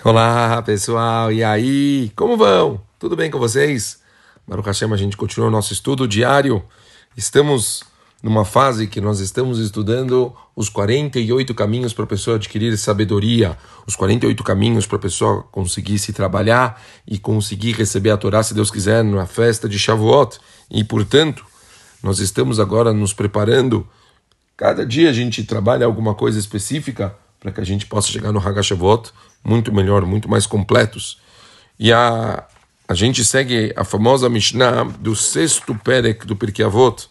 Olá pessoal, e aí? Como vão? Tudo bem com vocês? Baruch Hashem, a gente continua o nosso estudo diário. Estamos numa fase que nós estamos estudando os 48 caminhos para a pessoa adquirir sabedoria, os 48 caminhos para a pessoa conseguir se trabalhar e conseguir receber a Torá, se Deus quiser, na festa de Shavuot. E, portanto, nós estamos agora nos preparando. Cada dia a gente trabalha alguma coisa específica para que a gente possa chegar no Hagashavot muito melhor, muito mais completos. E a, a gente segue a famosa Mishnah do sexto Perek do Pirkei Avot,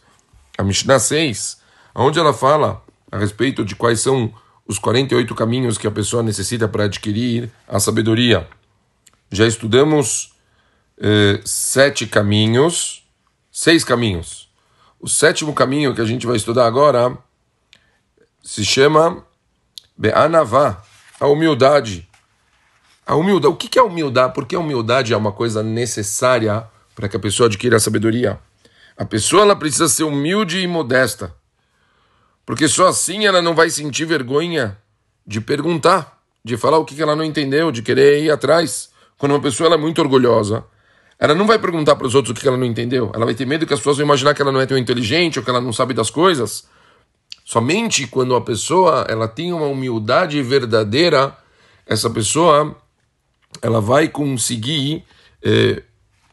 a Mishnah 6, onde ela fala a respeito de quais são os 48 caminhos que a pessoa necessita para adquirir a sabedoria. Já estudamos eh, sete caminhos, seis caminhos. O sétimo caminho que a gente vai estudar agora se chama Be'anavá, a humildade. A humildade, o que é humildade? Por que a humildade é uma coisa necessária para que a pessoa adquira a sabedoria? A pessoa ela precisa ser humilde e modesta, porque só assim ela não vai sentir vergonha de perguntar, de falar o que ela não entendeu, de querer ir atrás. Quando uma pessoa ela é muito orgulhosa, ela não vai perguntar para os outros o que ela não entendeu. Ela vai ter medo que as pessoas vão imaginar que ela não é tão inteligente ou que ela não sabe das coisas. Somente quando a pessoa ela tem uma humildade verdadeira, essa pessoa ela vai conseguir é,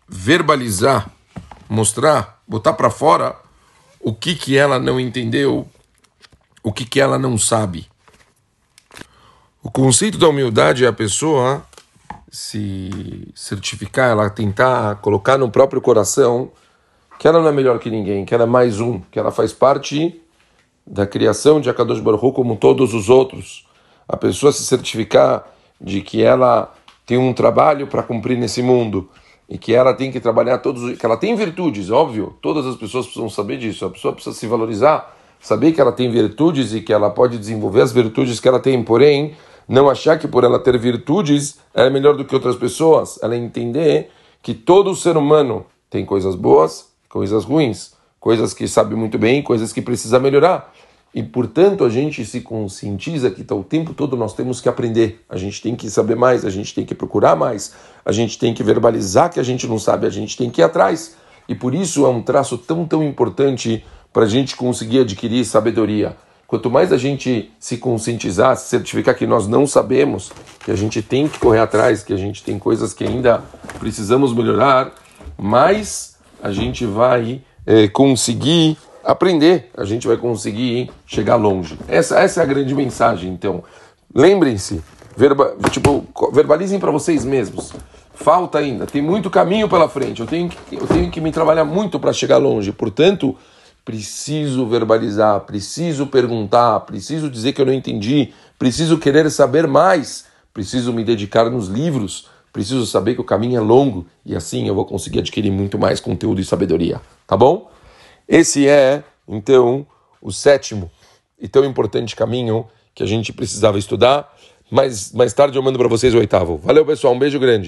verbalizar, mostrar, botar para fora o que que ela não entendeu, o que que ela não sabe. O conceito da humildade é a pessoa se certificar, ela tentar colocar no próprio coração que ela não é melhor que ninguém, que ela é mais um, que ela faz parte da criação de Akadosh Baruch como todos os outros. A pessoa se certificar de que ela tem um trabalho para cumprir nesse mundo e que ela tem que trabalhar todos, que ela tem virtudes, óbvio, todas as pessoas precisam saber disso. A pessoa precisa se valorizar, saber que ela tem virtudes e que ela pode desenvolver as virtudes que ela tem, porém, não achar que por ela ter virtudes ela é melhor do que outras pessoas. Ela entender que todo ser humano tem coisas boas, coisas ruins, coisas que sabe muito bem, coisas que precisa melhorar. E, portanto, a gente se conscientiza que tá, o tempo todo nós temos que aprender, a gente tem que saber mais, a gente tem que procurar mais, a gente tem que verbalizar que a gente não sabe, a gente tem que ir atrás. E por isso é um traço tão, tão importante para a gente conseguir adquirir sabedoria. Quanto mais a gente se conscientizar, se certificar que nós não sabemos, que a gente tem que correr atrás, que a gente tem coisas que ainda precisamos melhorar, mais a gente vai é, conseguir aprender, a gente vai conseguir chegar longe. Essa, essa é a grande mensagem, então. Lembrem-se, verba, tipo, verbalizem para vocês mesmos. Falta ainda, tem muito caminho pela frente. Eu tenho que, eu tenho que me trabalhar muito para chegar longe. Portanto, preciso verbalizar, preciso perguntar, preciso dizer que eu não entendi, preciso querer saber mais, preciso me dedicar nos livros, preciso saber que o caminho é longo e assim eu vou conseguir adquirir muito mais conteúdo e sabedoria. Tá bom? Esse é, então, o sétimo e tão importante caminho que a gente precisava estudar. Mas mais tarde eu mando para vocês o oitavo. Valeu, pessoal. Um beijo grande.